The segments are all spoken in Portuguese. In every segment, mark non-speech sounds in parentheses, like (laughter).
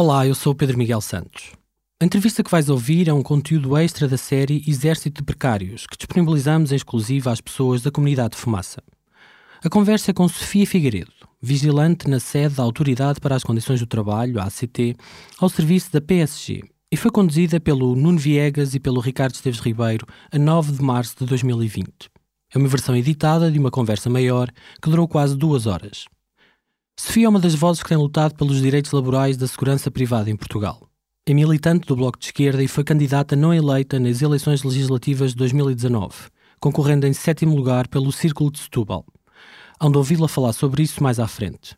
Olá, eu sou o Pedro Miguel Santos. A entrevista que vais ouvir é um conteúdo extra da série Exército de Precários, que disponibilizamos em exclusiva às pessoas da comunidade de Fumaça. A conversa é com Sofia Figueiredo, vigilante na sede da Autoridade para as Condições do Trabalho, ACT, ao serviço da PSG, e foi conduzida pelo Nuno Viegas e pelo Ricardo Esteves Ribeiro a 9 de março de 2020. É uma versão editada de uma conversa maior que durou quase duas horas. Sofia é uma das vozes que tem lutado pelos direitos laborais da segurança privada em Portugal. É militante do Bloco de Esquerda e foi candidata não eleita nas eleições legislativas de 2019, concorrendo em sétimo lugar pelo Círculo de Setúbal. Hão de ouvi-la falar sobre isso mais à frente.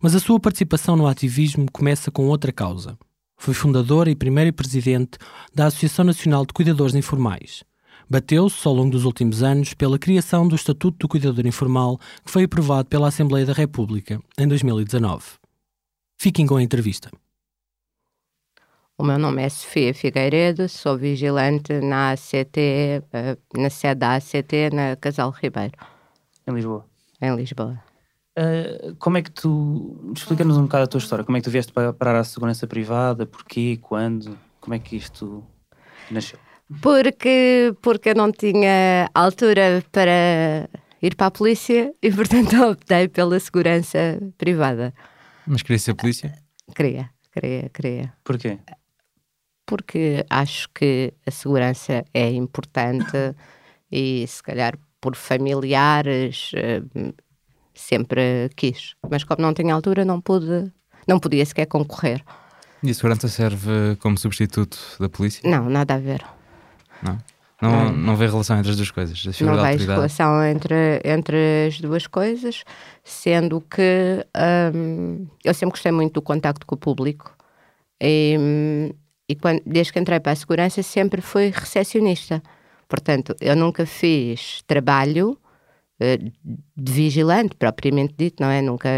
Mas a sua participação no ativismo começa com outra causa. Foi fundadora e primeira presidente da Associação Nacional de Cuidadores Informais, bateu-se ao longo dos últimos anos pela criação do Estatuto do Cuidador Informal, que foi aprovado pela Assembleia da República em 2019. Fiquem com a entrevista. O meu nome é Sofia Figueiredo, sou vigilante na ACT, eh, na sede da ACT, na Casal Ribeiro. Em Lisboa? Em Lisboa. Uh, como é que tu. Explica-nos um bocado a tua história. Como é que tu vieste para parar a segurança privada? Porquê? Quando? Como é que isto nasceu? Porque, porque eu não tinha altura para ir para a polícia e, (laughs) portanto, optei pela segurança privada. Mas queria ser polícia? Queria, queria, queria. Porquê? Porque acho que a segurança é importante e, se calhar, por familiares, eh, sempre quis. Mas como não tinha altura, não pude, não podia sequer concorrer. E a segurança serve como substituto da polícia? Não, nada a ver. Não? Não, não vê relação entre as duas coisas? não vejo relação entre, entre as duas coisas, sendo que hum, eu sempre gostei muito do contacto com o público e, e quando, desde que entrei para a segurança sempre fui recepcionista. Portanto, eu nunca fiz trabalho uh, de vigilante, propriamente dito, não é? Nunca,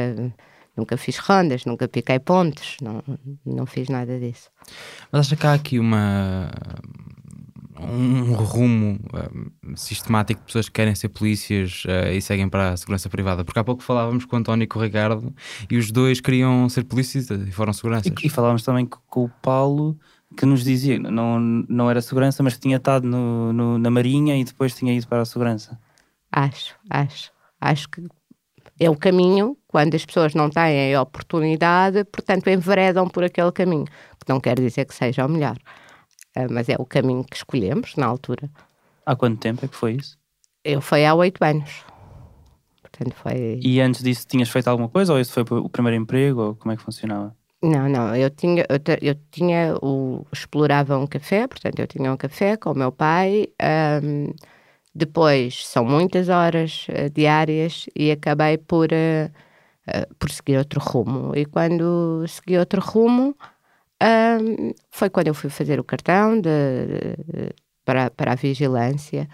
nunca fiz rondas, nunca piquei pontos, não, não fiz nada disso. Mas acha que há aqui uma um rumo um, sistemático de pessoas que querem ser polícias uh, e seguem para a segurança privada. Porque há pouco falávamos com o António e com o Ricardo e os dois queriam ser polícias e foram seguranças. E, e falávamos também com o Paulo que nos dizia não não era segurança, mas que tinha estado no, no, na Marinha e depois tinha ido para a segurança. Acho, acho. Acho que é o caminho quando as pessoas não têm a oportunidade, portanto enveredam por aquele caminho, que não quer dizer que seja o melhor. Ah, mas é o caminho que escolhemos na altura. Há quanto tempo é que foi isso? Eu foi há oito anos. Portanto, foi... E antes disso tinhas feito alguma coisa ou esse foi o primeiro emprego ou como é que funcionava? Não, não, eu tinha, eu, eu tinha o, explorava um café, portanto eu tinha um café com o meu pai, um, depois são muitas horas uh, diárias e acabei por, uh, uh, por seguir outro rumo. E quando segui outro rumo, um, foi quando eu fui fazer o cartão de, de, para, para a vigilância.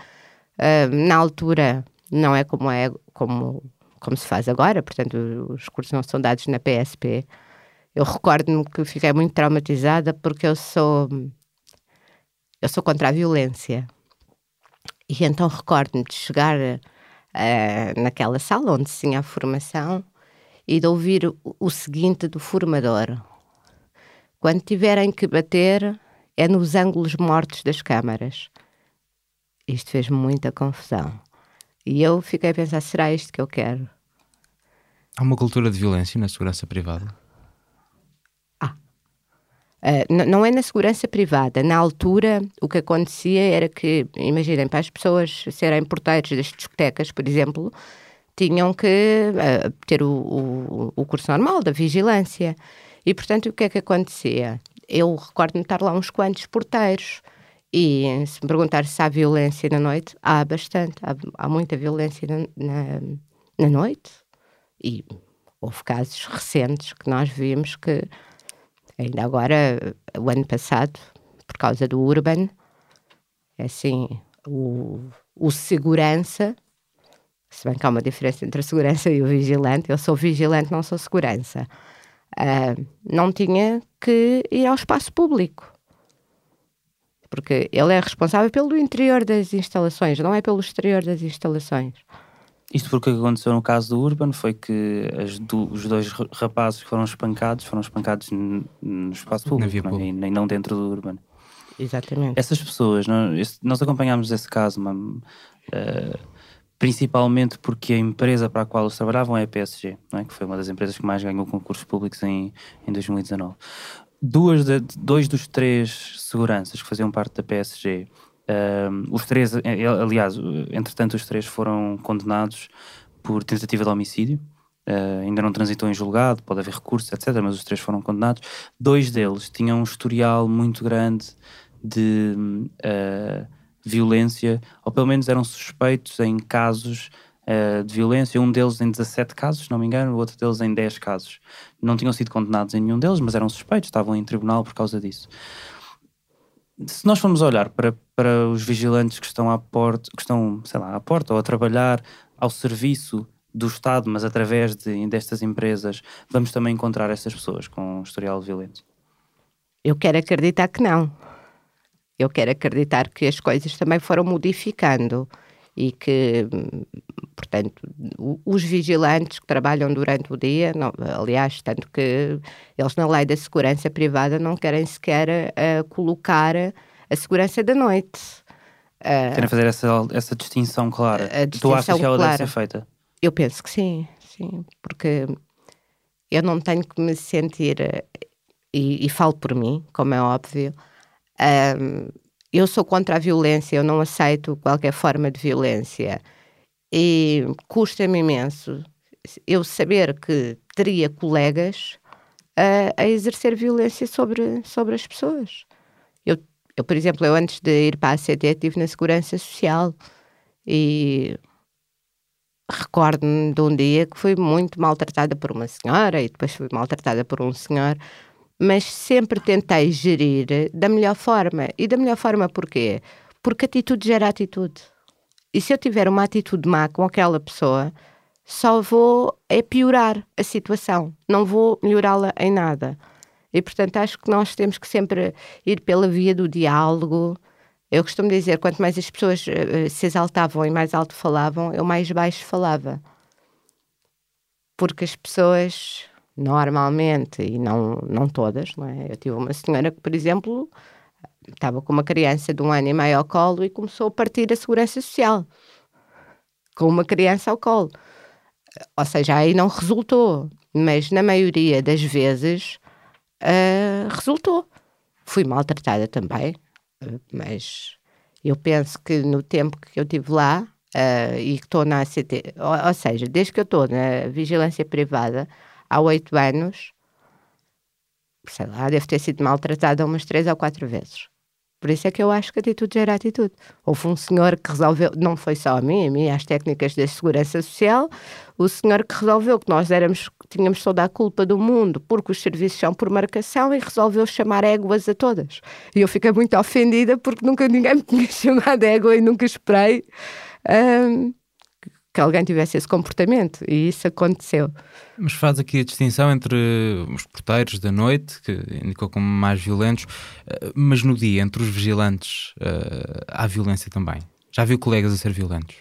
Um, na altura, não é como é como, como se faz agora, portanto, os cursos não são dados na PSP. Eu recordo-me que fiquei muito traumatizada porque eu sou eu sou contra a violência. E então recordo-me de chegar uh, naquela sala onde tinha a formação e de ouvir o, o seguinte do formador: quando tiverem que bater, é nos ângulos mortos das câmaras. Isto fez muita confusão. E eu fiquei a pensar: será isto que eu quero? Há uma cultura de violência na segurança privada? Ah. Uh, não é na segurança privada. Na altura, o que acontecia era que, imaginem, para as pessoas serem porteiros das discotecas, por exemplo, tinham que uh, ter o, o, o curso normal da vigilância. E, portanto, o que é que acontecia? Eu recordo-me estar lá uns quantos porteiros. E se me perguntar se há violência na noite, há bastante. Há, há muita violência na, na, na, noite. E houve casos recentes que nós vimos que, ainda agora, o ano passado, por causa do Urban, é assim, o, o segurança, se bem que há uma diferença entre a segurança e o vigilante, eu sou vigilante, não sou segurança uh, não tinha que ir ao espaço público. Porque ele é responsável pelo interior das instalações, não é pelo exterior das instalações. Isto porque o que aconteceu no caso do Urban foi que do, os dois rapazes que foram espancados foram espancados no espaço público não, é? e nem não dentro do Urban. Exatamente. Essas pessoas, nós, nós acompanhámos esse caso, mas, uh, principalmente porque a empresa para a qual eles trabalhavam é a PSG, é? que foi uma das empresas que mais ganhou concursos públicos em, em 2019. Duas de, dois dos três seguranças que faziam parte da PSG Uh, os três, eh, aliás, entretanto, os três foram condenados por tentativa de homicídio. Uh, ainda não transitou em julgado, pode haver recursos, etc. Mas os três foram condenados. Dois deles tinham um historial muito grande de uh, violência, ou pelo menos eram suspeitos em casos uh, de violência. Um deles em 17 casos, se não me engano, o outro deles em 10 casos. Não tinham sido condenados em nenhum deles, mas eram suspeitos, estavam em tribunal por causa disso se nós formos olhar para, para os vigilantes que estão à porta, que estão, sei lá, à porta ou a trabalhar ao serviço do Estado, mas através de, destas empresas, vamos também encontrar essas pessoas com um historial violento? Eu quero acreditar que não. Eu quero acreditar que as coisas também foram modificando e que, portanto, os vigilantes que trabalham durante o dia, não, aliás, tanto que eles na lei da segurança privada não querem sequer uh, colocar a segurança da noite. Uh, Querem fazer essa, essa distinção clara. Distinção tu achas que ela clara. deve ser feita? Eu penso que sim, sim, porque eu não tenho que me sentir, e, e falo por mim, como é óbvio, um, eu sou contra a violência, eu não aceito qualquer forma de violência. E custa-me imenso eu saber que teria colegas a, a, exercer violência sobre, sobre as pessoas. Eu, eu, por exemplo, eu antes de ir para a ACT estive na Segurança Social e recordo-me de um dia que fui muito maltratada por uma senhora e depois fui maltratada por um senhor mas sempre tentei gerir da melhor forma. E da melhor forma porquê? Porque atitude gera atitude. E se eu tiver uma atitude má com aquela pessoa, só vou é piorar a situação, não vou melhorá-la em nada. E portanto acho que nós temos que sempre ir pela via do diálogo. Eu costumo dizer, quanto mais as pessoas uh, se exaltavam e mais alto falavam, eu mais baixo falava. Porque as pessoas normalmente, e não, não todas, não é? Eu tive uma senhora que, por exemplo, estava com uma criança de um ano e meio ao colo e começou a partir a segurança social com uma criança ao colo. Ou seja, aí não resultou, mas na maioria das vezes uh, resultou. Fui maltratada também, uh, mas eu penso que no tempo que eu tive lá uh, e que estou na ACT, ou, ou seja, desde que eu estou na vigilância privada, há oito anos, sei lá, deve ter sido maltratada umas três ou quatro vezes. Por isso é que eu acho que atitude gera atitude. Houve um senhor que resolveu, não foi só a mim, a mim, as técnicas da segurança social, o senhor que resolveu que nós éramos, tínhamos toda a culpa do mundo porque os serviços são por marcação e resolveu chamar éguas a todas. E eu fiquei muito ofendida porque nunca ninguém me tinha (laughs) chamado égua e nunca esperei. Um, que alguém tivesse esse comportamento e isso aconteceu. Mas faz aqui a distinção entre os porteiros da noite, que indicou como mais violentos, eh, mas no dia, entre os vigilantes, eh, há violência também. Já viu colegas a ser violentos?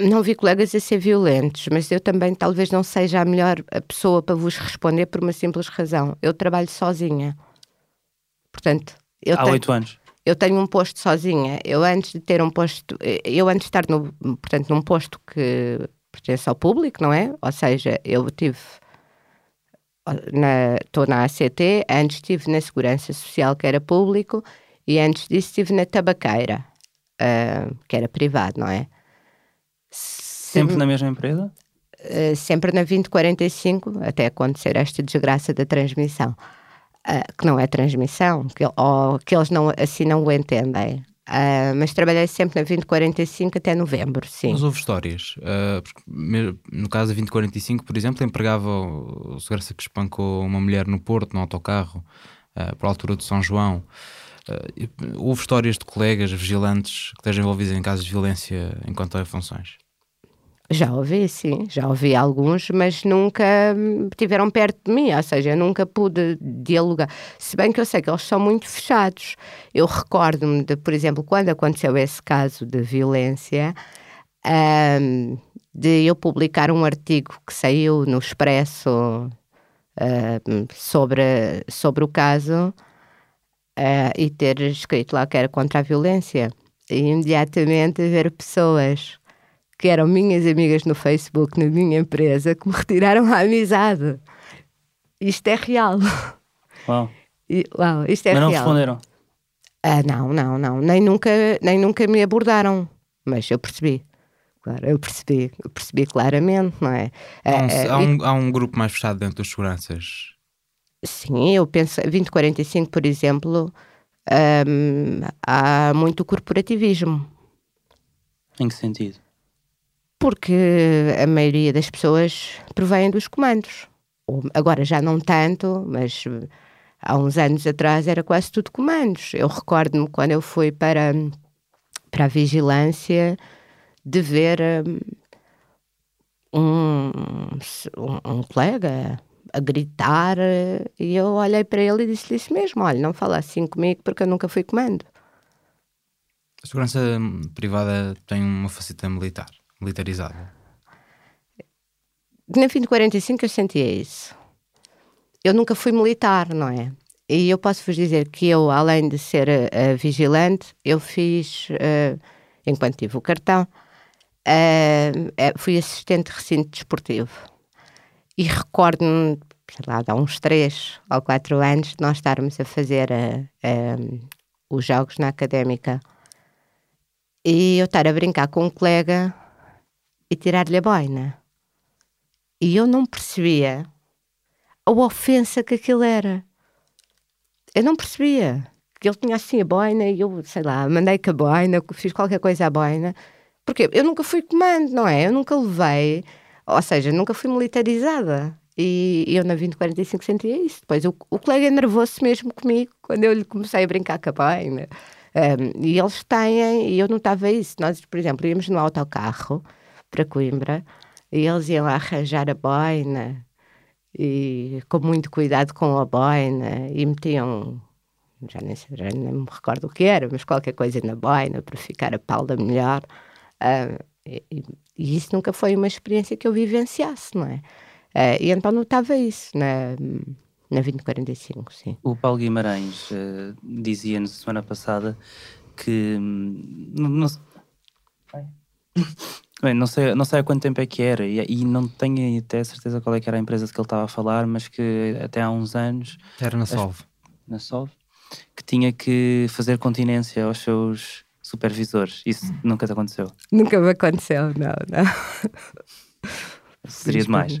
Não vi colegas a ser violentos, mas eu também talvez não seja a melhor pessoa para vos responder por uma simples razão. Eu trabalho sozinha. Portanto, eu Há oito tenho... anos eu tenho um posto sozinha. Eu antes de ter um posto, eu antes de estar no, portanto, num posto que pertence ao público, não é? Ou seja, eu tive estou na, na ACT, antes estive na Segurança Social, que era público, e antes disso estive na Tabaqueira, uh, que era privado, não é? Sempre na mesma empresa? Uh, sempre na 2045, até acontecer esta desgraça da transmissão uh, que não é transmissão, que, ou que eles não, assim não o entendem. Uh, mas trabalhei sempre na 2045 até novembro, sim. Mas houve histórias. Uh, no caso da 2045, por exemplo, empregava o segurança que espancou uma mulher no Porto, no autocarro, uh, por altura de São João. houve histórias de colegas vigilantes que estejam envolvidos em casos de violência enquanto a funções? Já ouvi, sim, já ouvi alguns, mas nunca tiveram perto de mim, ou seja, eu nunca pude dialogar. Se bem que eu sei que eles são muito fechados. Eu recordo-me de, por exemplo, quando aconteceu esse caso de violência, um, de eu publicar um artigo que saiu no Expresso uh, sobre, sobre o caso uh, e ter escrito lá que era contra a violência. E imediatamente ver pessoas que eram minhas amigas no Facebook, na minha empresa, que me retiraram a amizade. Isto é real. Uau. E, uau isto é Mas não real. responderam. Ah, não, não, não. Nem nunca, nem nunca me abordaram. Mas eu percebi. Claro, eu percebi, eu percebi claramente, não é? Há um, Ah, ah, há e- um- há um grupo mais fechado dentro dos seguranças. Sim, eu penso, 2045, por exemplo, hum, há muito corporativismo. Em que sentido? Porque a maioria das pessoas provém dos comandos. Agora já não tanto, mas eh, há uns anos atrás era quase tudo comandos. Eu recordo-me quando eu fui para, para a vigilância de ver um, um, um colega a gritar eh, e eu olhei para ele e disse-lhe isso mesmo, olha, não fala assim comigo porque eu nunca fui comando. A segurança hum, privada tem uma faceta militar, militarizada. Na fim de 45 eu sentia isso. Eu nunca fui militar, não é? E eu posso vos dizer que eu, além de ser eh, vigilante, eu fiz, eh, enquanto tive o cartão, eh, fui assistente de recinto desportivo. E recordo-me, sei lá, há uns três ou quatro anos, de nós estarmos a fazer os jogos na académica e eu estar a brincar com um colega e tirar-lhe a boina. E eu não percebia a ofensa que aquilo era. Eu não percebia que ele tinha assim a boina e eu, sei lá, mandei com a boina, fiz qualquer coisa à boina. Porque eu nunca fui comando, não é? Eu nunca levei, ou seja, nunca fui militarizada. E eu na 2045 sentia isso. Depois o, o colega nervou-se mesmo comigo quando eu lhe comecei a brincar com a boina. Um, e eles têm, e eu notava isso. Nós, por exemplo, íamos no autocarro para Coimbra e eles iam arranjar a boina e com muito cuidado com a boina e metiam, já nem, já nem me recordo o que era, mas qualquer coisa na boina para ficar a palda melhor. Ah, e, e isso nunca foi uma experiência que eu vivenciasse, não é? Ah, e então notava isso na, na 2045, sim. O Paulo Guimarães eh, dizia-nos semana passada que hum, não, não (laughs) Bem, não sei, não sei há quanto tempo é que era e, e não tenho até certeza qual é que era a empresa de que ele estava a falar, mas que até há uns anos, Era na Solve. na Solve, que tinha que fazer continência aos seus supervisores. Isso nunca te aconteceu. Nunca me aconteceu, não, não. Seria demais.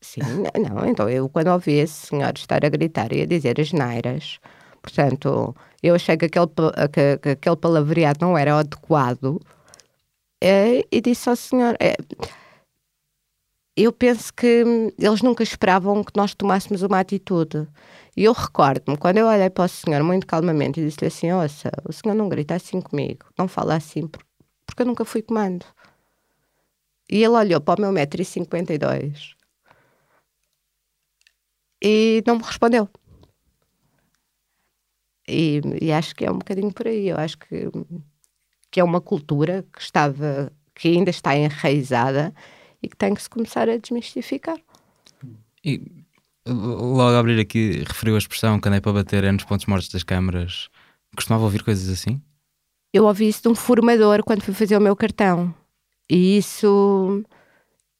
Sim, não, então eu quando ouvi esse senhor estar a gritar e a dizer as neiras, portanto, eu achei que aquele, que, que aquele palavreado não era adequado eh, e disse ao senhor, eh, eu penso que eles nunca esperavam que nós tomássemos uma atitude. E eu recordo-me, quando eu olhei para o senhor muito calmamente e disse-lhe assim, ouça, o senhor não grita assim comigo, não fala assim, por- porque eu nunca fui comando. E ele olhou para o meu metro e cinquenta e dois e não me respondeu. E, e acho que é um bocadinho por aí. Eu acho que, que é uma cultura que estava, que ainda está enraizada e que tem que se começar a desmistificar. E logo a abrir aqui, referiu a expressão que andei para bater é nos pontos mortos das câmaras. Costumava ouvir coisas assim? Eu ouvi isso de um formador quando fui fazer o meu cartão. E isso,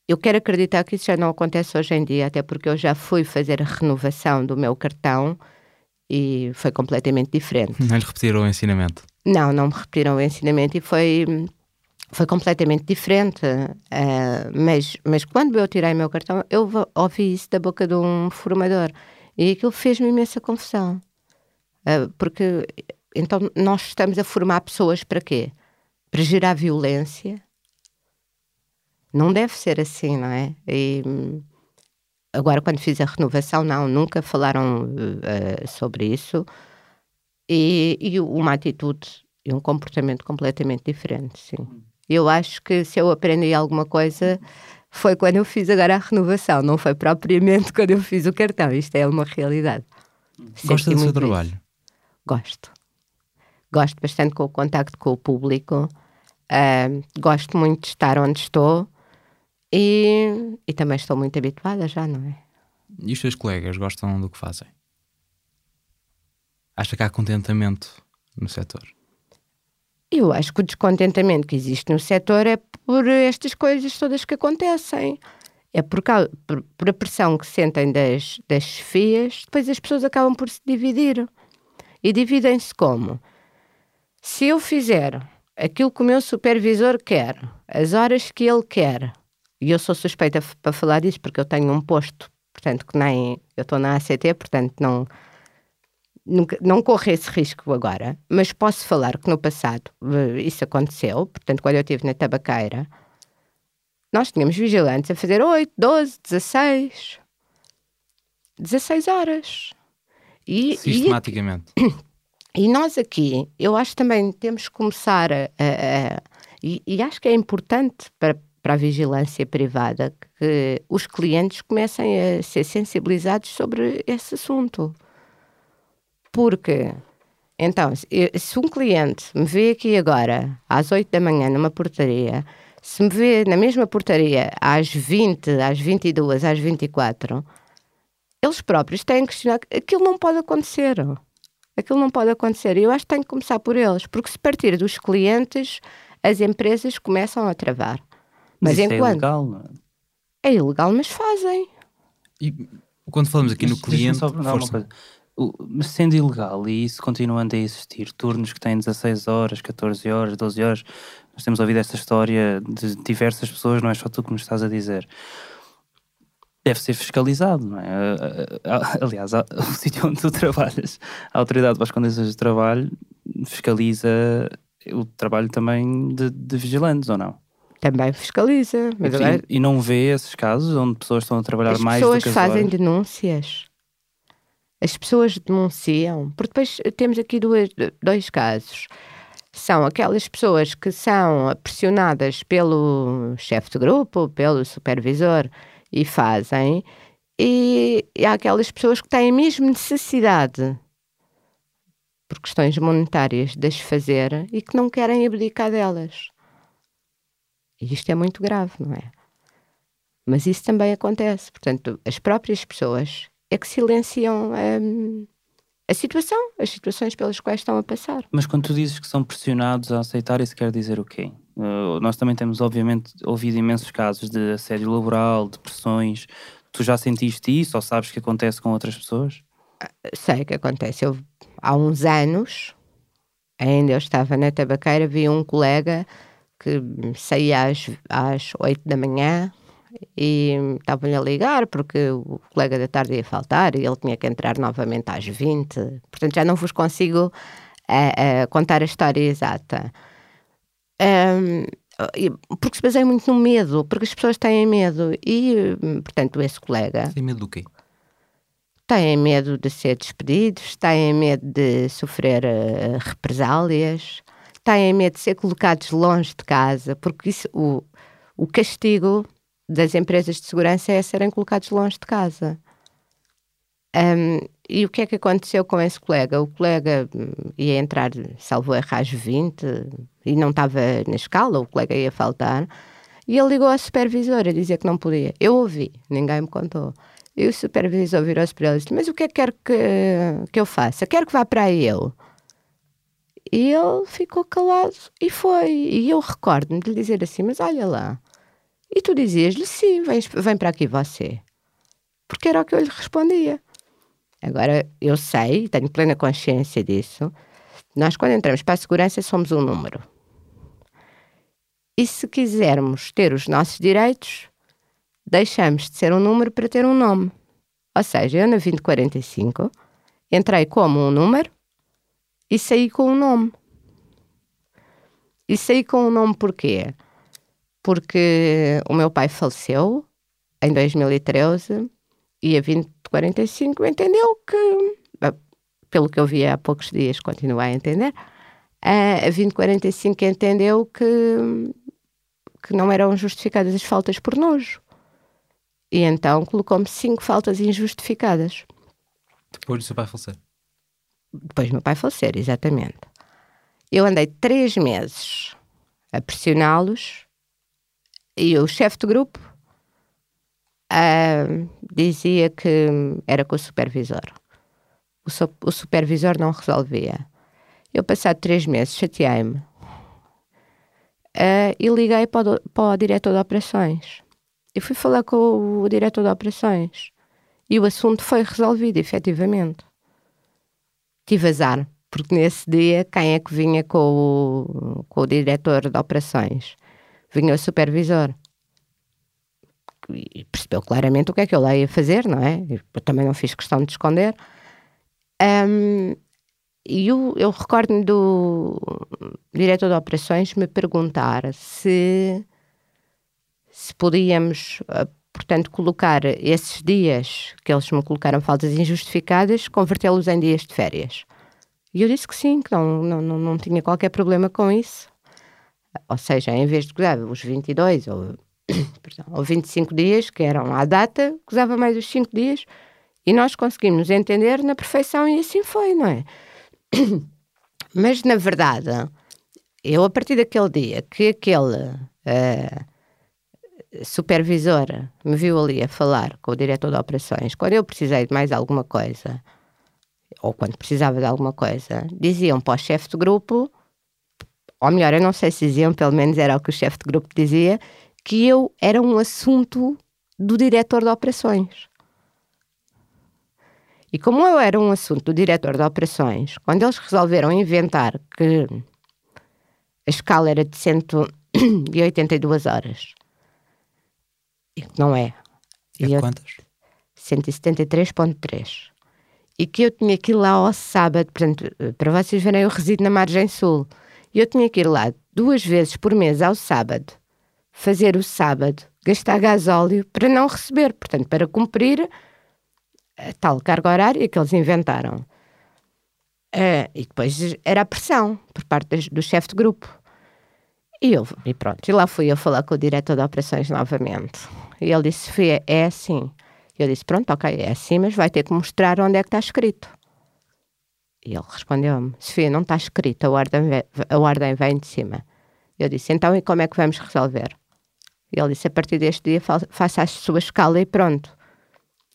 eu quero acreditar que isso já não acontece hoje em dia, até porque eu já fui fazer a renovação do meu cartão e foi completamente diferente. Não lhe repetiram o ensinamento. Não, não me repetiram o ensinamento e foi, foi completamente diferente. Ah, mas, mas quando eu tirei meu cartão, eu ouvi isso da boca de um formador e aquilo fez-me imensa confusão. Ah, porque então nós estamos a formar pessoas para quê? Para gerar violência? Não deve ser assim, não é? E, agora, quando fiz a renovação, não, nunca falaram eh, sobre isso e, e uma atitude e um comportamento completamente diferente, sim. Eu acho que se eu aprendi alguma coisa foi quando eu fiz agora a renovação, não foi propriamente (laughs) quando eu fiz o cartão. Isto é uma realidade. Gosta Senti do seu trabalho? isso. Gosto. Gosto bastante com o contacto com o público. Uh, gosto muito de estar onde estou e, e também estou muito habituada já, não é? E os seus colegas gostam do que fazem? Acha que há contentamento no setor? Eu acho que o descontentamento que existe no setor é por estas coisas todas que acontecem. É por, causa, por, por a pressão que sentem das, das chefias, depois as pessoas acabam por se dividir. E dividem-se como? Se eu fizer aquilo que o meu supervisor quer, as horas que ele quer, e eu sou suspeita para falar disso porque eu tenho um posto, portanto, que nem eu estou na ACT, portanto, não, nunca, não corro esse risco agora, mas posso falar que no passado eh, isso aconteceu, portanto, quando eu estive na tabaqueira, nós tínhamos vigilantes a fazer 8, 12, 16, 16 horas. E, Sistematicamente. E, (coughs) e nós aqui, eu acho também temos que começar a. a, a e, e acho que é importante para, para a vigilância privada que os clientes comecem a ser sensibilizados sobre esse assunto. Porque, então, se um cliente me vê aqui agora, às 8 da manhã, numa portaria, se me vê na mesma portaria às 20, às 22, às 24, eles próprios têm que questionar aquilo não pode acontecer. Aquilo não pode acontecer. E eu acho que tem que começar por eles, porque se partir dos clientes, as empresas começam a travar. Mas, mas enquanto... é ilegal, não é? É ilegal, mas fazem. E quando falamos aqui no cliente. Só uma coisa. Sendo ilegal e isso continuando a existir, turnos que têm 16 horas, 14 horas, 12 horas, nós temos ouvido esta história de diversas pessoas, não é só tu que nos estás a dizer. Deve ser fiscalizado, não é? Aliás, (laughs) o sítio onde tu trabalhas, a Autoridade para as Condições de Trabalho fiscaliza o trabalho também de, de vigilantes, ou não? também fiscaliza. Mas Sim, E não vê esses casos onde pessoas estão a trabalhar as mais do que As pessoas fazem denúncias. As pessoas denunciam. Porque depois temos aqui duas, dois casos. São aquelas pessoas que são pressionadas pelo chefe de grupo, pelo supervisor e fazem. E, e há aquelas pessoas que têm mesmo necessidade por questões monetárias de as fazer e que não querem abdicar delas. E isto é muito grave, não é? Mas isso também acontece. Portanto, as próprias pessoas é que silenciam hum, a situação, as situações pelas quais estão a passar. Mas quando tu dizes que são pressionados a aceitar, isso quer dizer o quê? Uh, nós também temos, obviamente, ouvido imensos casos de assédio laboral, de pressões. Tu já sentiste isso ou sabes que acontece com outras pessoas? Ah, sei que acontece. Eu, há uns anos, ainda eu estava na tabaqueira, vi um colega que saía às, às 8 da manhã e estavam-lhe a ligar porque o colega da tarde ia faltar e ele tinha que entrar novamente às 20. Portanto, já não vos consigo uh, uh, contar a história exata. Um, porque se baseia muito no medo, porque as pessoas têm medo e, portanto, esse colega... Tem medo do quê? Têm medo de ser despedidos, têm medo de sofrer uh, represálias, têm medo de ser colocados longe de casa, porque isso, o, o castigo das empresas de segurança é serem colocados longe de casa. Um, e o que é que aconteceu com esse colega? O colega hum, ia entrar, salvo erro, às 20 e não estava na escala, o colega ia faltar. E ele ligou ao supervisor a dizer que não podia. Eu ouvi, ninguém me contou. E o supervisor virou-se para ele e disse: Mas o que é que quer que, que eu faça? Quero que vá para eu. E ele ficou calado e foi. E eu recordo-me de lhe dizer assim: Mas olha lá. E tu dizias-lhe: Sim, vem, vem para aqui você. Porque era o que eu lhe respondia. Agora, eu sei, tenho plena consciência disso. Nós, quando entramos para a segurança, somos um número. E se quisermos ter os nossos direitos, deixamos de ser um número para ter um nome. Ou seja, eu na 2045 entrei como um número e saí com um nome. E saí com um nome porquê? Porque o meu pai faleceu em 2013 e a 2045 entendeu que, pelo que eu vi há poucos dias, continua a entender, a 2045 entendeu que, que não eram justificadas as faltas por nojo. E então colocou-me cinco faltas injustificadas. Depois do seu pai falecer? Depois do meu pai falecer, exatamente. Eu andei três meses a pressioná-los e o chefe de grupo uh, dizia que era com o supervisor. O, so, o supervisor não resolvia. Eu, passado três meses, chateei-me uh, e liguei para o, para o diretor de operações. E fui falar com o, o diretor de operações. E o assunto foi resolvido, efetivamente. Tive azar, porque nesse dia, quem é que vinha com o, com o diretor de operações? Vinha o supervisor e percebeu claramente o que é que eu lá ia fazer, não é? Eu também não fiz questão de esconder. Um, e eu, eu recordo-me do diretor de operações me perguntar se, se podíamos, ah, portanto, colocar esses dias que eles me colocaram faltas injustificadas, convertê-los em dias de férias. E eu disse que sim, que não, não, não, não tinha qualquer problema com isso. Ou seja, em vez de gozar os 22 ou (coughs) perdão, ou 25 dias, que eram à data, gozava mais os 5 dias, e nós conseguimos entender na perfeição, e assim foi, não é? (coughs) Mas, na verdade, eu, a partir daquele dia que aquele uh, supervisor me viu ali a falar com o diretor de operações, quando eu precisei de mais alguma coisa, ou quando precisava de alguma coisa, diziam para o chefe de grupo, ou melhor, eu não sei se diziam, pelo menos era o que o chefe de grupo dizia, que eu era um assunto do diretor de operações. E como eu era um assunto do diretor de operações, quando eles resolveram inventar que a escala era de 182 horas, e que não é. E, e quantas? 173.3. E que eu tinha que ir lá ao sábado, portanto, para vocês verem, eu resido na margem sul. E eu tinha que ir lá duas vezes por mês ao sábado fazer o sábado, gastar gasóleo para não receber, portanto, para cumprir a tal carga horária que eles inventaram. Uh, e depois era a pressão por parte do chefe de grupo. E, eu, e pronto, e lá fui eu falar com o diretor de operações novamente. E ele disse: Sofia, é assim. Eu disse: Pronto, ok, é assim, mas vai ter que mostrar onde é que está escrito. E ele respondeu-me: Sofia, não está escrito, a ordem, a ordem vem de cima. Eu disse: Então, e como é que vamos resolver? E ele disse: a partir deste dia faça a sua escala e pronto.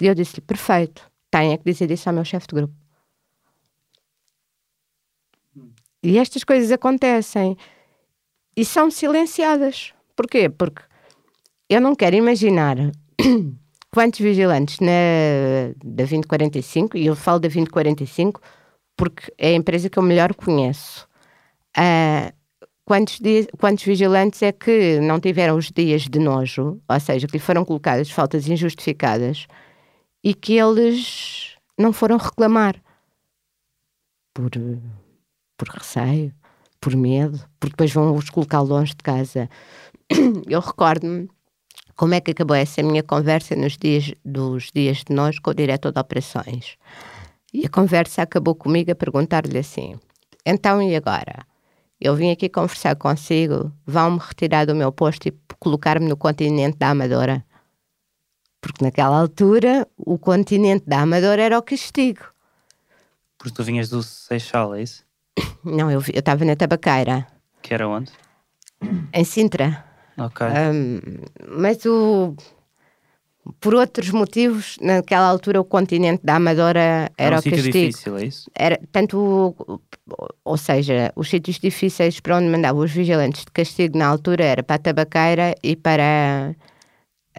E eu disse-lhe: perfeito, tem é que dizer isso ao meu chefe de grupo. E estas coisas acontecem e são silenciadas. Porquê? Porque eu não quero imaginar (coughs) quantos vigilantes na, da 2045, e eu falo da 2045 porque é a empresa que eu melhor conheço, uh, quantos, dias, quantos vigilantes é que não tiveram os dias de nojo, ou seja, que lhe foram colocadas faltas injustificadas e que eles não foram reclamar por, por receio, por medo, porque depois vão os colocar longe de casa. (coughs) Eu recordo-me como é que acabou essa minha conversa nos dias dos dias de nós com o diretor de operações. E a conversa acabou comigo a perguntar-lhe assim: então e agora? Eu vim aqui conversar consigo, vão-me retirar do meu posto e colocar-me no continente da Amadora. Porque naquela altura o continente da Amadora era o castigo. Porque tu vinhas do Seixal, é isso? (coughs) Não, eu estava na Tabaqueira. Que era onde? Em Sintra. Ok. Um, mas o, por outros motivos, naquela altura o continente da Amadora era, era um o castigo. difícil, é isso? Era, tanto, ou seja, os sítios difíceis para onde mandavam os vigilantes de castigo na altura era para a Tabaqueira e para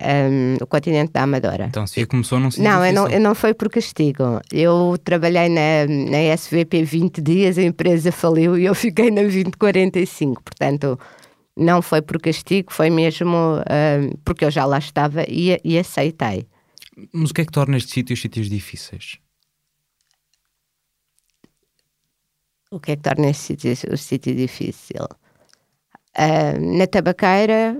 um, o continente da Amadora. Então, se começou num sítio Não, eu não, eu não foi por castigo. Eu trabalhei na, na SVP 20 dias, a empresa faliu e eu fiquei na 2045, portanto não foi por castigo, foi mesmo uh, porque eu já lá estava e, e aceitei. Mas o que é que torna estes sítios sítios difíceis? O que é que torna este sítio o sítio difícil? Uh, na tabaqueira,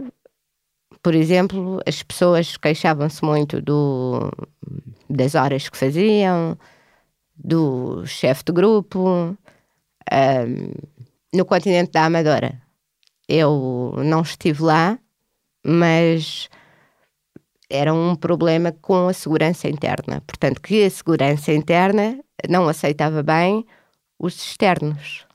por exemplo, as pessoas queixavam-se muito do, das horas que faziam, do chefe de grupo. Uh, no continente da Amadora, eu não estive lá, mas era um problema com a segurança interna. Portanto, que a segurança interna não aceitava bem os externos.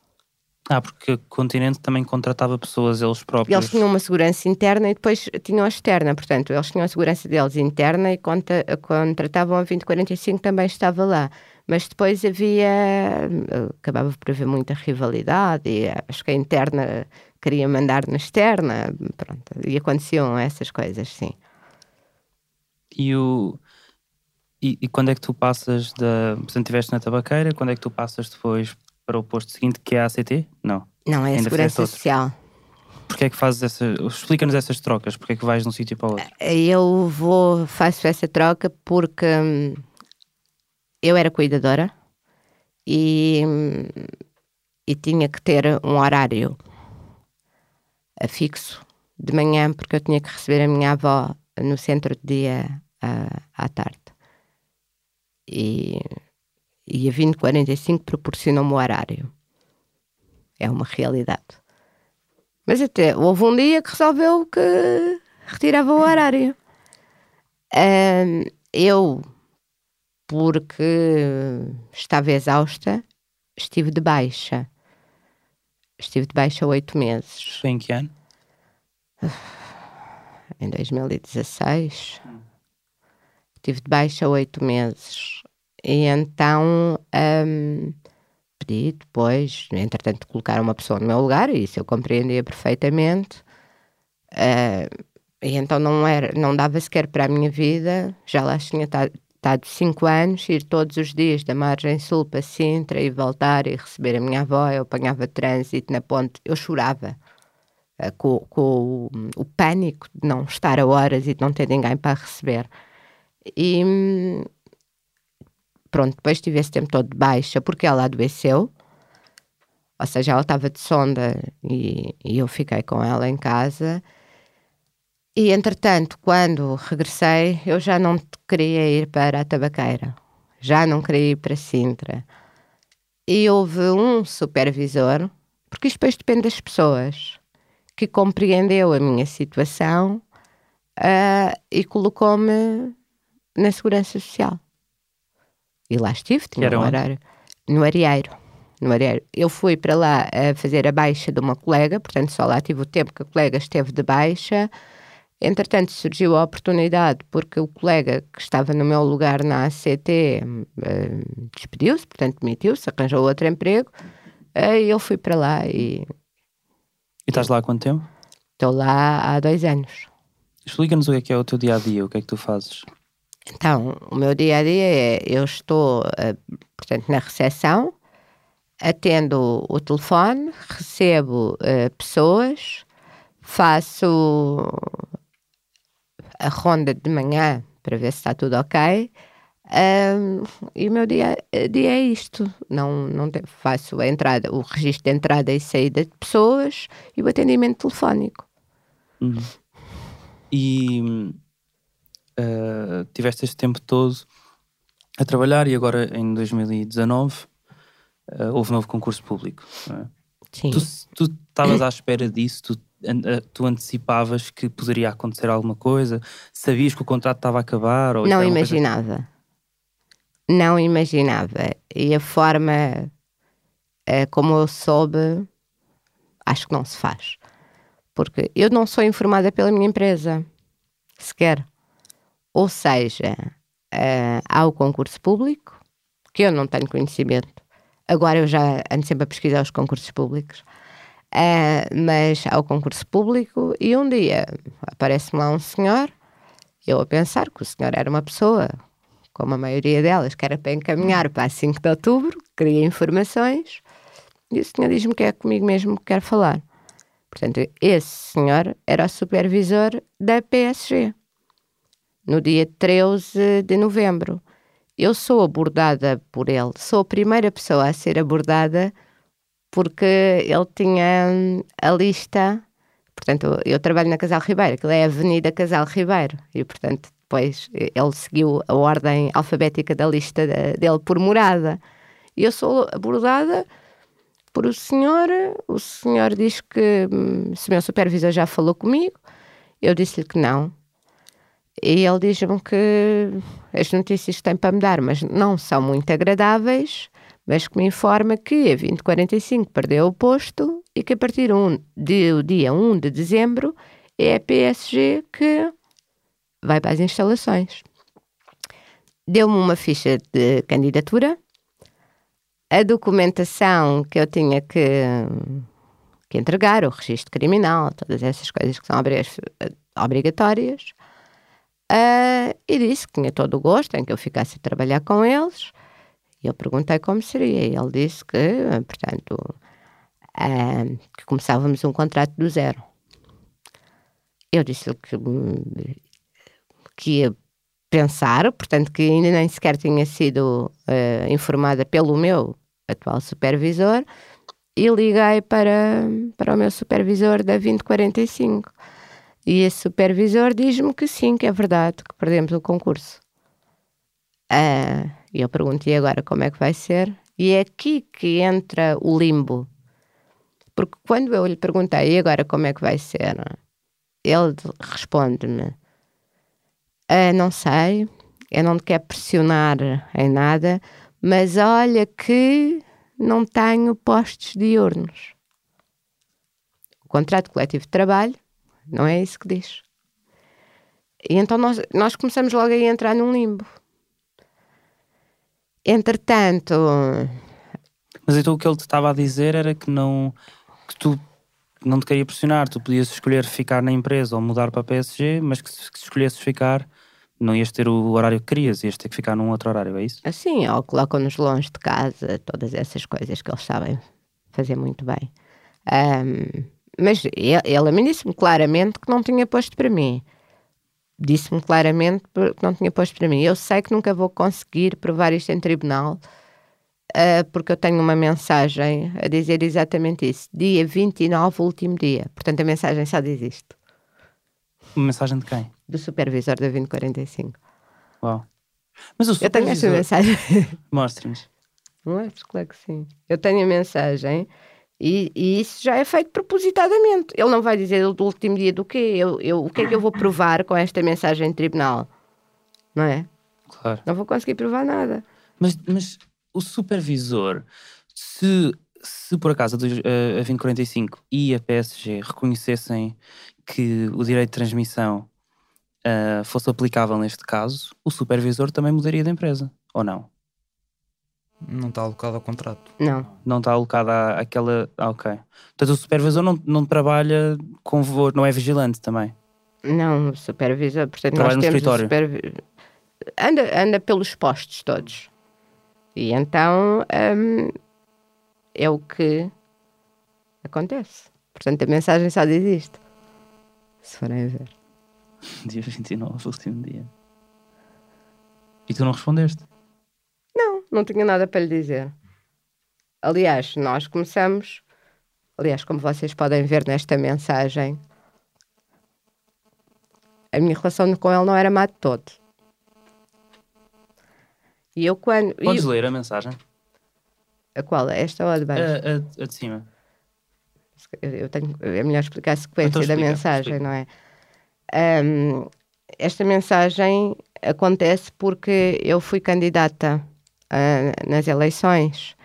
Ah, porque o continente também contratava pessoas eles próprios. Eles tinham uma segurança interna e depois tinham a externa. Portanto, eles tinham a segurança deles interna e conta, contratavam a 2045 também estava lá. Mas depois havia. acabava por haver muita rivalidade e acho que a interna queria mandar na externa. Pronto, e aconteciam essas coisas, sim. E o. E, e, quando é que tu passas da. Portanto, estiveste na tabaqueira, quando é que tu passas depois para o posto seguinte, que é a ACT? Não. Não, é a Segurança Social. Porquê é que fazes essa. Explica-nos essas trocas, porquê é que vais de um sítio para o outro? Eu vou, faço essa troca porque hum, eu era cuidadora e, hum, e tinha que ter um horário fixo de manhã, porque eu tinha que receber a minha avó no centro de dia à tarde. E, e a 2045 proporcionou-me o horário. É uma realidade. Mas até houve um dia que resolveu que retirava o horário. Um, eu, porque estava exausta, estive de baixa. Estive de baixa oito meses. Foi em que ano? Em 2016. Estive de baixa oito meses. E então um, pedi depois, entretanto, colocar uma pessoa no meu lugar, e isso eu compreendia perfeitamente. Uh, e então não, era, não dava sequer para a minha vida, já lá tinha estado cinco anos, ir todos os dias da margem sul para Sintra e voltar e receber a minha avó, eu apanhava trânsito na ponte, eu chorava. Uh, com, com o, o, pânico de não estar a horas e de não ter ninguém para receber. E, pronto, depois tive esse tempo todo de baixa porque ela adoeceu, ou seja, ela estava de sonda e, e eu fiquei com ela em casa. E entretanto, quando regressei, eu já não queria ir para a tabaqueira, já não queria ir para Sintra. E houve um supervisor, porque isto depois depende das pessoas, que compreendeu a minha situação uh, e colocou-me na Segurança Social. E lá estive, tinha um horário. No Arieiro. No Arieiro. Eu fui para lá a fazer a baixa de uma colega, portanto só lá tive o tempo que a colega esteve de baixa. Entretanto, surgiu a oportunidade porque o colega que estava no meu lugar na ACT uh, eh, despediu-se, portanto demitiu-se, arranjou outro emprego. Uh, e eu fui para lá e. E estás lá há quanto tempo? Estou lá há dois anos. Explica-nos o que é, que é o teu dia a dia, o que é que tu fazes? Então, o meu dia a dia é: eu estou, uh, portanto, na recepção, atendo o telefone, recebo pessoas, faço a ronda de manhã para ver se está tudo ok. Um, e o meu dia, dia é isto. Não, não te, faço a entrada, o registro de entrada e saída de pessoas e o atendimento telefónico. Uhum. E uh, tiveste este tempo todo a trabalhar e agora em 2019 uh, eh, houve um novo concurso público. É? Sim. Tu estavas à espera disso? Tu, tu, antecipavas que poderia acontecer alguma coisa? Sabias que o contrato estava a acabar? Não imaginava. Não imaginava. E a forma como eu soube, acho que não se faz. Porque eu não sou informada pela minha empresa, sequer. Ou seja, uh, há o concurso público, que eu não tenho conhecimento. Agora eu já ando sempre a pesquisar os concursos públicos. Uh, mas há o concurso público e um dia aparece-me lá um senhor, eu a pensar que o senhor era uma pessoa, como a maioria delas, que era para encaminhar para 5 de outubro, queria informações, e o senhor diz-me que é comigo mesmo que quer falar. Portanto, esse senhor era o supervisor da PSG no dia 13 de novembro. Eu sou abordada por ele, sou a primeira pessoa a ser abordada porque ele tinha hum, a lista. Portanto, eu trabalho na Casal Ribeiro, que é a Avenida Casal Ribeiro, e portanto, depois ele seguiu a ordem alfabética da lista dele por morada. E eu sou abordada por o senhor, o senhor diz que hum, se o meu supervisor já falou comigo, eu disse-lhe que não, e ele diz-me que as notícias que tem para me dar, mas não são muito agradáveis, mas que me informa que a 2045 perdeu o posto e que a partir do dia 1 de dezembro é a PSG que vai para as instalações. Deu-me uma ficha de candidatura, a documentação que eu tinha que, que entregar, o registro criminal, todas essas coisas que são obrigatórias, uh, e disse que tinha todo o gosto em que eu ficasse a trabalhar com eles. Eu perguntei como seria, ele disse que, portanto, uh, que começávamos um contrato do zero. Eu disse-lhe que, que ia pensar, portanto, que ainda nem sequer tinha sido uh, informada pelo meu atual supervisor, e liguei para, para o meu supervisor da 2045. E esse supervisor diz-me que sim, que é verdade, que perdemos o concurso. Ah, e eu perguntei agora como é que vai ser. E é aqui que entra o limbo. Porque quando eu lhe perguntei, e agora como é que vai ser? Ele responde-me: ah, Não sei, eu não te quero pressionar em nada, mas olha que não tenho postos diurnos. O contrato coletivo de trabalho não é isso que diz. E então nós, nós começamos logo a entrar num limbo. Entretanto. Mas então o que ele te estava a dizer era que não. que tu não te queria pressionar, tu podias escolher ficar na empresa ou mudar para a PSG, mas que se, escolhesses ficar, não ias ter o horário que querias, ias ter que ficar num outro horário, é isso? Assim, ou colocam-nos longe de casa, todas essas coisas que eles sabem fazer muito bem. Um, mas ele, a mim disse-me claramente que não tinha posto para mim. Disse-me claramente que não tinha posto para mim. Eu sei que nunca vou conseguir provar isto em tribunal, uh, porque eu tenho uma mensagem a dizer exatamente isso. Dia 29, último dia. Portanto, a mensagem só diz isto. Uma mensagem de quem? Do supervisor da 2045. Uau. Mas o supervisor... Eu tenho esta mensagem. Mostre-nos. Não é? Claro que sim. Eu tenho a mensagem e, e, isso já é feito propositadamente. Ele não vai dizer do último dia do quê? Eu, eu, o que é que eu vou provar com esta mensagem de tribunal? Não é? Claro. Não vou conseguir provar nada. Mas, mas o supervisor, se, se por acaso a, a 2045 e a PSG reconhecessem que o direito de transmissão uh, fosse aplicável neste caso, o supervisor também mudaria de empresa, ou não? Não está alocado ao contrato. Não. Não está alocado àquela. Ah, ok. Portanto, o supervisor não, não trabalha com. não é vigilante também. Não, o supervisor. Portanto, trabalha nós no escritório. Supervi... Anda, anda pelos postos todos. E então hum, é o que acontece. Portanto, a mensagem só diz isto. Se forem ver. (laughs) Dia 29, último dia. E tu não respondeste? Não tinha nada para lhe dizer. Aliás, nós começamos, aliás, como vocês podem ver nesta mensagem, a minha relação com ele não era má de todo. E eu quando. Podes eu, ler a mensagem? A qual? Esta ou a de baixo? A, a, a de cima. Eu tenho, é melhor explicar a sequência então, da mensagem, explica. não é? Um, esta mensagem acontece porque eu fui candidata uh, nas eleições.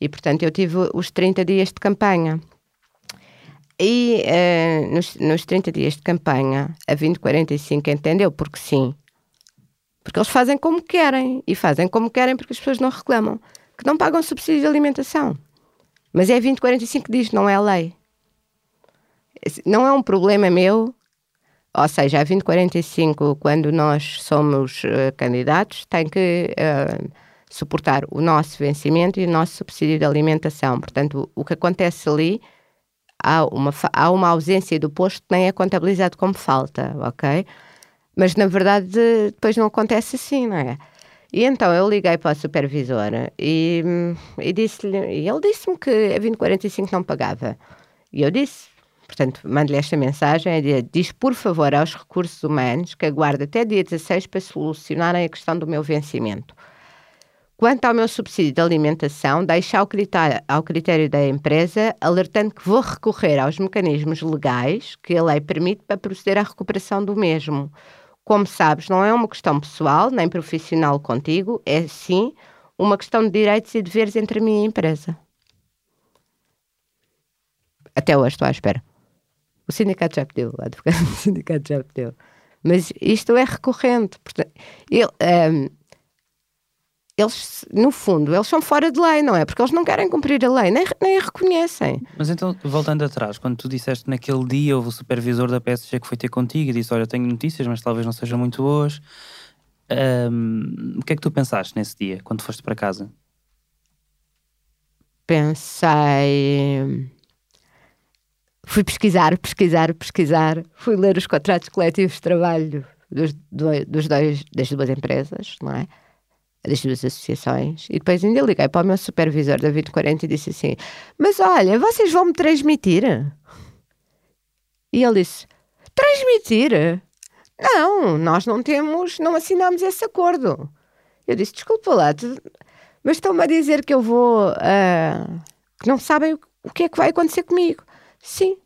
E, portanto, eu tive os 30 dias de campanha. E uh, nos, nos 30 dias de campanha, a 2045 entendeu porque sim. Porque eles fazem como querem. E fazem como querem porque as pessoas não reclamam. Que não pagam subsídio de alimentação. Mas é a 2045 que diz, não é lei. Não é um problema meu. Ou seja, a 2045, quando nós somos uh, candidatos, tem que. Uh, suportar o nosso vencimento e o nosso subsídio de alimentação. Portanto, o que acontece ali, há uma, há uma ausência do posto nem é contabilizado como falta, ok? Mas na verdade depois não acontece assim, não é? E então eu liguei para a supervisora e, e disse-lhe, e ele disse-me que a 2045 não pagava. E eu disse, portanto, mando-lhe esta mensagem, diz por favor aos recursos humanos que aguarde até dia 16 para solucionarem a questão do meu vencimento. Quanto ao meu subsídio de alimentação, deixo ao critério, ao critério da empresa, alertando que vou recorrer aos mecanismos legais que a lei permite para proceder à recuperação do mesmo. Como sabes, não é uma questão pessoal nem profissional contigo, é sim uma questão de direitos e deveres entre mim e a empresa. Até hoje estou à espera. O sindicato já pediu, o advogado do (laughs) sindicato já pediu. Mas isto é recorrente. Portanto, um, eles, no fundo, eles são fora de lei, não é? Porque eles não querem cumprir a lei, nem, nem a reconhecem. Mas então, voltando atrás, quando tu disseste naquele dia, houve o supervisor da PSG que foi ter contigo e disse: Olha, tenho notícias, mas talvez não sejam muito boas. Um, o que é que tu pensaste nesse dia, quando foste para casa? Pensei. Fui pesquisar, pesquisar, pesquisar. Fui ler os contratos coletivos de trabalho dos, dos dois, das duas empresas, não é? Das duas associações, e depois ainda liguei para o meu supervisor, David 40, e disse assim: Mas olha, vocês vão me transmitir? E ele disse: Transmitir? Não, nós não temos, não assinamos esse acordo. Eu disse: Desculpa lá, tu, mas estão-me a dizer que eu vou. Uh, que não sabem o que é que vai acontecer comigo. Sim,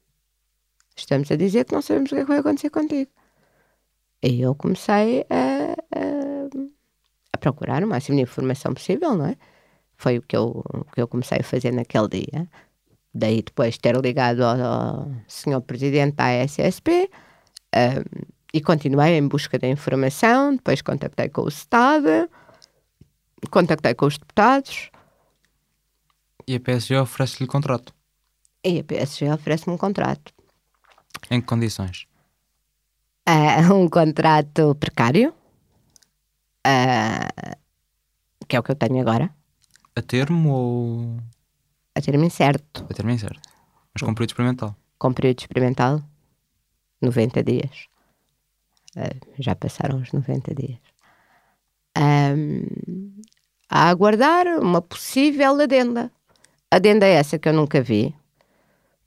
estamos a dizer que não sabemos o que é que vai acontecer contigo. E eu comecei a a procurar o máximo de informação possível, não é? Foi o que eu, o que eu comecei a fazer naquele dia. Daí depois ter ligado ao, ao senhor presidente da SSP um, e continuei em busca da informação. Depois contactei com o Estado, contactei com os deputados. E a PSG oferece-lhe contrato? E a PSG oferece-me um contrato. Em que condições? Uh, um contrato precário uh, que é o que eu tenho agora. A termo ou. A termo incerto. A termo incerto. Mas com período experimental. Com período experimental, 90 dias. Uh, já passaram os 90 dias. Um, a aguardar uma possível adenda. Adenda é essa que eu nunca vi.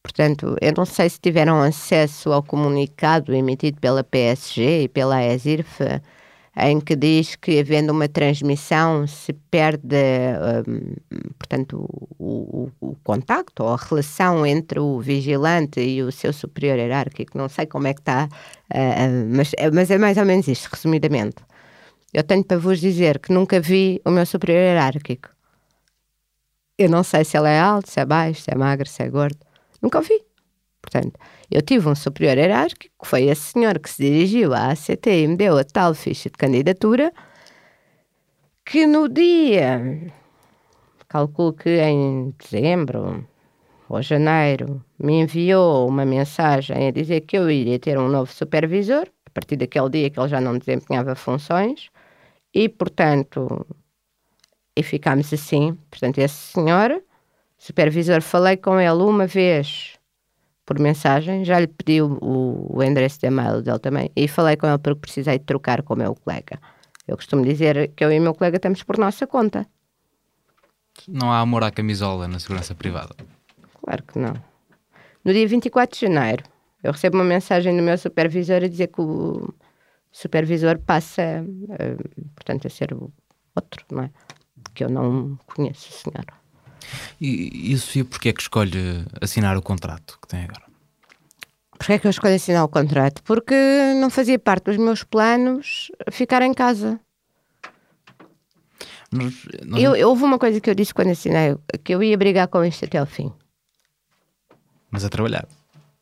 Portanto, eu não sei se tiveram acesso ao comunicado emitido pela PSG e pela ESIRF em que diz que, havendo uma transmissão, se perde, um, portanto, o, o, o, contacto ou a relação entre o vigilante e o seu superior hierárquico. Não sei como é que está, uh, mas, mas é mais ou menos isto, resumidamente. Eu tenho para vos dizer que nunca vi o meu superior hierárquico. Eu não sei se ele é alto, se é baixo, se é magro, se é gordo. Nunca o vi. Portanto, eu tive um superior hierárquico, que foi esse senhor que se dirigiu à ACT e me deu a tal ficha de candidatura, que no dia, calculo que em dezembro ou janeiro, me enviou uma mensagem a dizer que eu iria ter um novo supervisor, a partir daquele dia que ele já não desempenhava funções, e portanto, e ficámos assim. Portanto, esse senhor, supervisor, falei com ele uma vez por mensagem, já lhe pedi o, o endereço de e-mail dele também e falei com ele porque precisei de trocar com o meu colega. Eu costumo dizer que eu e o meu colega estamos por nossa conta. Não há amor à camisola na segurança privada? Claro que não. No dia 24 de janeiro, eu recebo uma mensagem do meu supervisor a dizer que o supervisor passa, uh, portanto, a ser o outro, não é? Que eu não conheço o senhor. E, e Sofia, porquê é que escolhe assinar o contrato que tem agora? Porquê é que eu escolhi assinar o contrato? Porque não fazia parte dos meus planos ficar em casa. Nós, nós... Eu, eu, houve uma coisa que eu disse quando assinei, que eu ia brigar com isto até ao fim. Mas a trabalhar.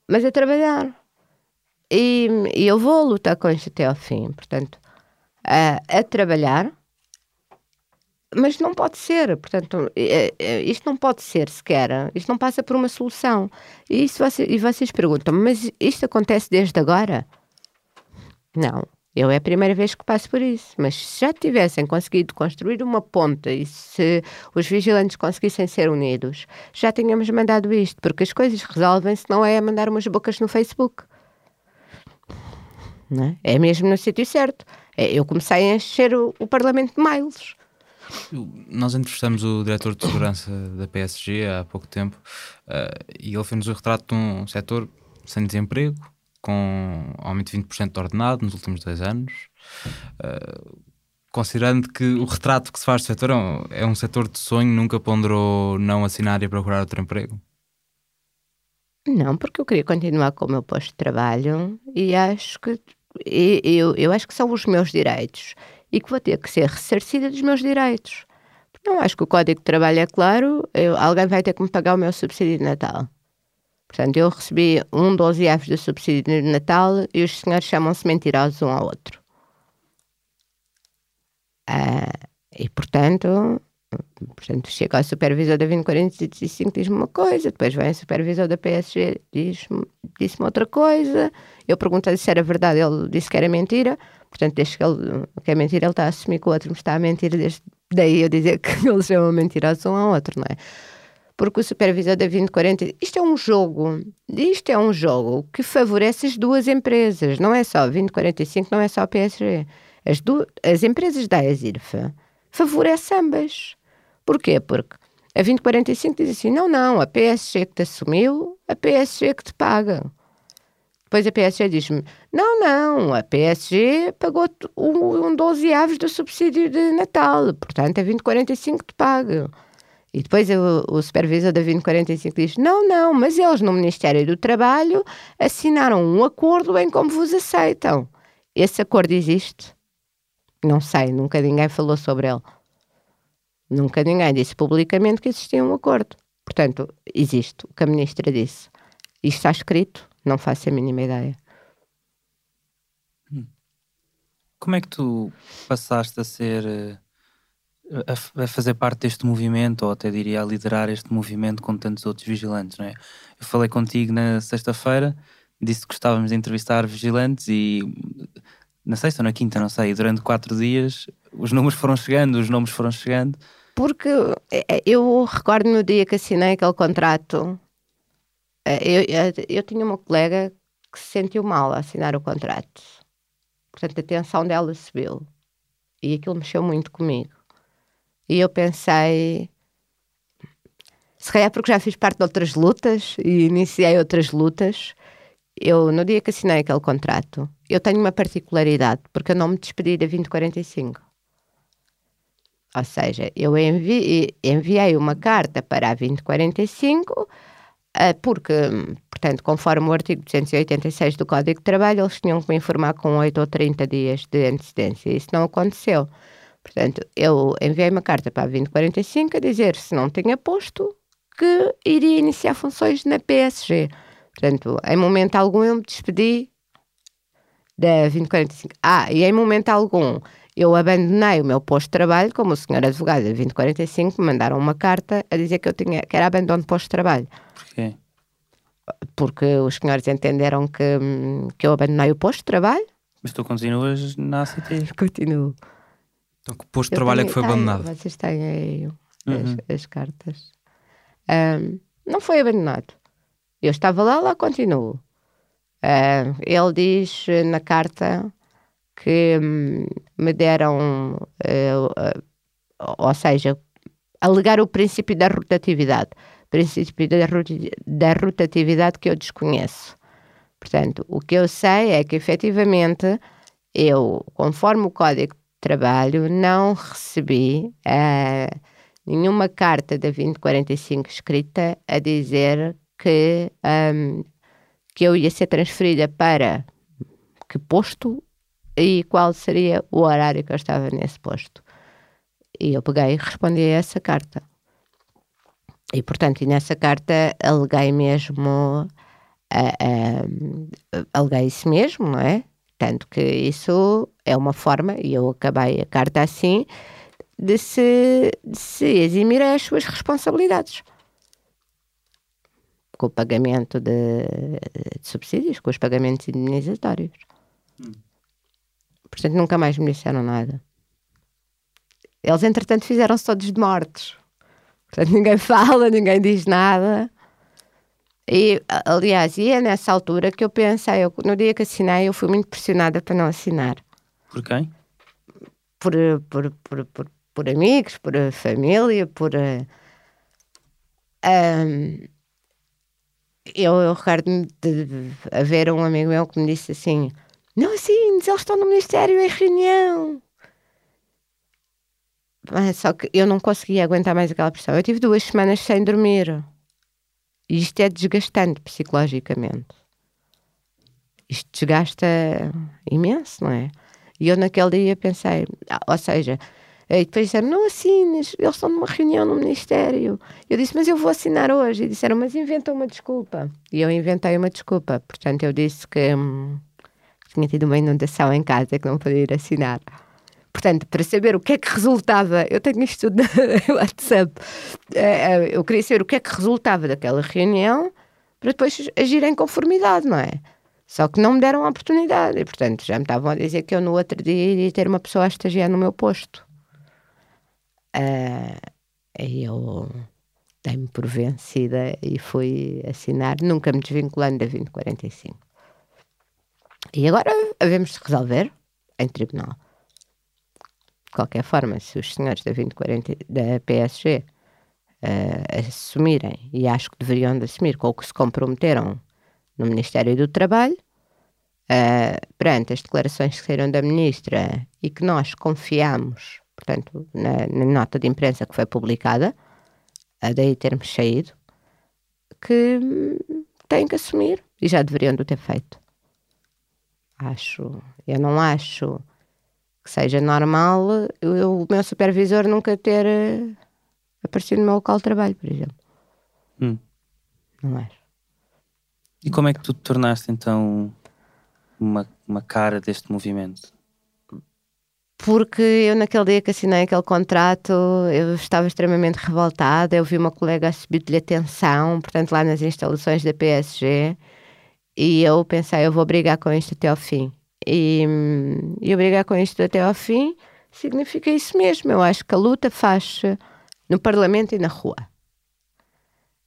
Mas a trabalhar. E, e eu vou lutar com isto até ao fim. Portanto, a, a trabalhar mas não pode ser, portanto, é, é, isto não pode ser sequer, isto não passa por uma solução. E, isso você, e vocês perguntam, mas isto acontece desde agora? Não, eu é a primeira vez que passo por isso, mas se já tivessem conseguido construir uma ponta e se os vigilantes conseguissem ser unidos, já tínhamos mandado isto, porque as coisas resolvem-se não é mandar umas bocas no Facebook. Não é? é mesmo no sítio certo. É, eu comecei a encher o, o Parlamento de mails nós entrevistamos o diretor de segurança da PSG há pouco tempo uh, e ele fez-nos o retrato de um setor sem desemprego, com aumento de 20% de ordenado nos últimos dois anos. Uh, considerando que o retrato que se faz do setor é um, é um setor de sonho, nunca ponderou não assinar e procurar outro emprego? Não, porque eu queria continuar com o meu posto de trabalho e acho que eu, eu acho que são os meus direitos e que vou ter que ser ressarcida dos meus direitos. Não, acho que o Código de Trabalho é claro, eu, alguém vai ter que me pagar o meu subsídio de Natal. Portanto, eu recebi um 12 avos do subsídio de Natal e os senhores chamam-se mentirosos um ao outro. Ah, e, portanto, portanto, chega ao supervisor da 2045 e diz-me uma coisa, depois vem o supervisor da PSG diz-me disse outra coisa, eu perguntei se era verdade, ele disse que era mentira, portanto, desde que, ele, que é mentira, ele está a assumir que o outro me está a mentir, desde daí eu dizer que (laughs) eles chamam mentirosos um ao outro, não é? porque o supervisor da 2040, isto é um jogo, isto é um jogo que favorece as duas empresas, não é só 2045, não é só PSG. As, du as empresas da ESIRFA favorecem ambas. Porquê? Porque a 2045 diz assim: não, não, a PSG que te assumiu, a PSG que te paga. Depois a PSG diz-me: não, não, a PSG pagou um, um 12 aves do subsídio de Natal, portanto a 2045 te paga. E depois o, o supervisor da 2045 diz: não, não, mas eles no Ministério do Trabalho assinaram um acordo em como vos aceitam. Esse acordo existe? Não sei, nunca ninguém falou sobre ele. Nunca ninguém disse publicamente que existia um acordo. Portanto, existe o que a ministra disse. Isto está escrito? Não faço a mínima ideia. Hum. Como é que tu passaste a ser eh, a, fazer parte deste movimento, ou até diria a liderar este movimento com tantos outros vigilantes, não é? Eu falei contigo na sexta-feira, disse que gostávamos de entrevistar vigilantes e na sexta ou na quinta, não sei, durante quatro dias os números foram chegando, os nomes foram chegando. Porque é, é, eu recordo no dia que assinei aquele contrato, é, eu, eu, eu tinha uma colega que se sentiu mal a assinar o contrato. Portanto, a tensão dela subiu. E aquilo mexeu muito comigo. E eu pensei, se calhar porque já fiz parte de outras lutas e iniciei outras lutas, eu, no dia que assinei aquele contrato, eu tenho uma particularidade, porque eu não me despedi da 2045. Ou seja, eu envi enviei uma carta para a 2045, eh, porque, portanto, conforme o artigo 286 do Código de Trabalho, eles tinham que me informar com 8 ou 30 dias de antecedência. Isso não aconteceu. Portanto, eu enviei uma carta para a 2045 a dizer se não tinha posto que iria iniciar funções na PSG. Portanto, em momento algum eu me despedi da 2045. Ah, e em momento algum eu abandonei o meu posto de trabalho, como o senhor advogado da 2045 me mandaram uma carta a dizer que eu tinha que era abandono de posto de trabalho. Porquê? Porque os senhores entenderam que, que eu abandonei o posto de trabalho. Mas tu continuas na ACT? (laughs) Continuo. Então, que posto de trabalho é que foi tenho, abandonado? Vocês têm aí uhum. as, as, cartas. Um, não foi abandonado. Eu estava lá, lá continuo. Uh, ele diz na carta que hum, me deram, uh, uh, ou seja, alegar o princípio da rotatividade. Princípio da, da rotatividade que eu desconheço. Portanto, o que eu sei é que efetivamente eu, conforme o Código trabalho, não recebi uh, nenhuma carta da 2045 escrita a dizer que, um, que eu ia ser transferida para que posto e qual seria o horário que eu estava nesse posto. E eu peguei e respondi a essa carta. E, portanto, e nessa carta aleguei mesmo, uh, uh, aleguei isso mesmo, não é? Tanto que isso é uma forma, e eu acabei a carta assim, de se, de se eximir as suas responsabilidades. Com o pagamento de, de subsídios, com os pagamentos indenizatórios. Hum. Portanto, nunca mais me disseram nada. Eles, entretanto, fizeram-se todos de mortos. Portanto, ninguém (laughs) fala, ninguém diz nada. E, aliás, e é nessa altura que eu pensei, eu, no dia que assinei, eu fui muito pressionada para não assinar. Por quem? Por, por, por, por, por amigos, por família, por. Um, eu, eu recordo-me de haver um amigo meu que me disse assim: Não assines, eles estão no Ministério em reunião. Mas, só que eu não conseguia aguentar mais aquela pressão. Eu tive duas semanas sem dormir. E isto é desgastante psicologicamente. Isto desgasta imenso, não é? E eu naquele dia pensei, ou seja, E depois disseram, não assines, eles estão numa reunião no Ministério. Eu disse, mas eu vou assinar hoje. E disseram, mas inventa uma desculpa. E eu inventei uma desculpa. Portanto, eu disse que hum, tinha tido uma inundação em casa que não podia ir assinar. Portanto, para saber o que é que resultava, eu tenho isto tudo (laughs) no WhatsApp, eh, eh, eu queria saber o que é que resultava daquela reunião para depois agir em conformidade, não é? Só que não me deram a oportunidade e, portanto, já me estavam a dizer que eu no outro dia iria ter uma pessoa a estagiar no meu posto. Aí eu dei-me por vencida e fui assinar, nunca me desvinculando da 2045. E agora havemos de resolver em tribunal. De qualquer forma, se os senhores da 2040 da PSG uh, assumirem, e acho que deveriam de assumir, com o que se comprometeram no Ministério do Trabalho, uh, perante as declarações que saíram da Ministra e que nós confiamos, portanto, na, na nota de imprensa que foi publicada, a daí termos saído, que têm que assumir e já deveriam de ter feito. Acho, eu não acho que seja normal eu, o meu supervisor nunca ter uh, aparecido no meu local de trabalho, por exemplo. Hum. Não acho. E como é que tu te tornaste então uma, uma cara deste movimento? Porque eu naquele dia que assinei aquele contrato, eu estava extremamente revoltada, eu vi uma colega a subir-lhe atenção, portanto lá nas instalações da PSG, e eu pensei, eu vou brigar com isto até ao fim. E, e brigar com isto até ao fim significa isso mesmo. Eu acho que a luta faz no Parlamento e na rua.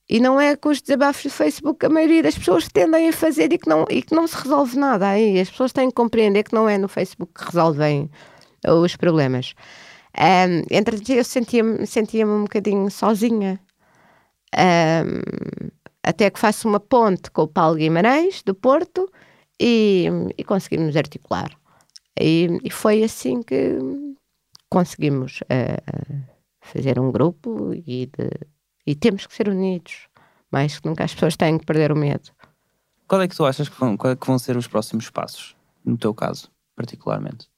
E não é com os desabafos do Facebook que a maioria das pessoas tendem a fazer e que não, e que não se resolve nada aí. As pessoas têm que compreender que não é no Facebook que resolvem os problemas. Um, entretanto, eu sentia-me sentia um bocadinho sozinha. Um, até que faço uma ponte com o Paulo Guimarães, do Porto, e, e conseguimos articular. E, e, foi assim que conseguimos uh, fazer um grupo e, de, e temos que ser unidos. Mais que nunca as pessoas têm que perder o medo. Qual é que tu achas que vão, é que vão ser os próximos passos, no teu caso, particularmente?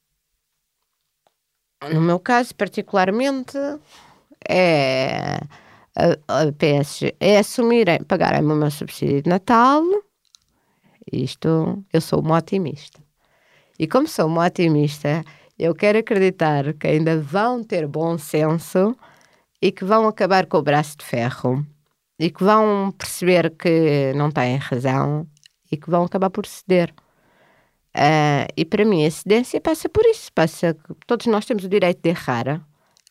No meu caso, particularmente, é PSG é assumirem, pagarem o meu subsídio de Natal isto, eu sou uma otimista. E como sou uma otimista, eu quero acreditar que ainda vão ter bom senso e que vão acabar com o braço de ferro e que vão perceber que não têm razão e que vão acabar por ceder. Uh, e para mim a cedência passa por isso, passa todos nós temos o direito de errar.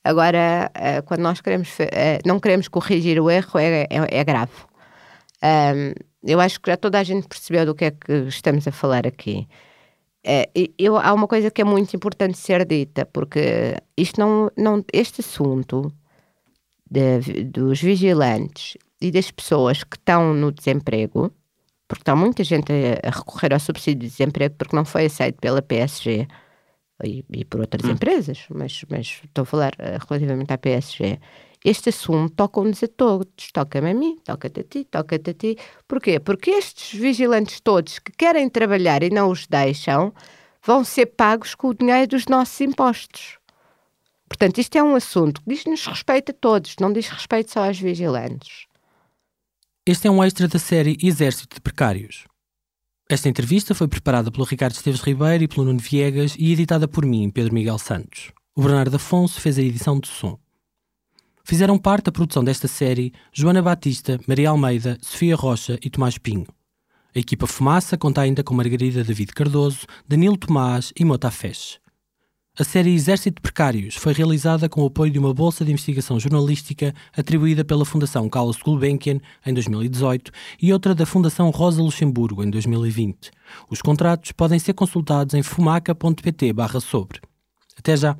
Agora, uh, quando nós queremos, uh, não queremos corrigir o erro, é, é, é grave. Eu acho que já toda a gente percebeu do que é que estamos a falar aqui. É, eu, há uma coisa que é muito importante ser dita, porque isto não, não, este assunto de, dos vigilantes e das pessoas que estão no desemprego, porque está muita gente a, a, recorrer ao subsídio de desemprego porque não foi aceito pela PSG e, e por outras hum. empresas, mas, mas estou a falar uh, relativamente à PSG este assunto toca-nos a todos. Toca-me a mim, toca-te a ti, toca-te a ti. Porquê? Porque estes vigilantes todos que querem trabalhar e não os deixam vão ser pagos com o dinheiro dos nossos impostos. Portanto, isto é um assunto que diz-nos respeito a todos, não diz respeito só aos vigilantes. Este é um extra da série Exército de Precários. Esta entrevista foi preparada pelo Ricardo Esteves Ribeiro e pelo Nuno Viegas e editada por mim, Pedro Miguel Santos. O Bernardo Afonso fez a edição de som. Fizeram parte da produção desta série Joana Batista, Maria Almeida, Sofia Rocha e Tomás Pinho. A equipa Fumaça conta ainda com Margarida David Cardoso, Danilo Tomás e Mota Fesh. A série Exército de Precários foi realizada com o apoio de uma bolsa de investigação jornalística atribuída pela Fundação Carlos Gulbenkian em 2018 e outra da Fundação Rosa Luxemburgo em 2020. Os contratos podem ser consultados em fumaca.pt/sobre. Até já!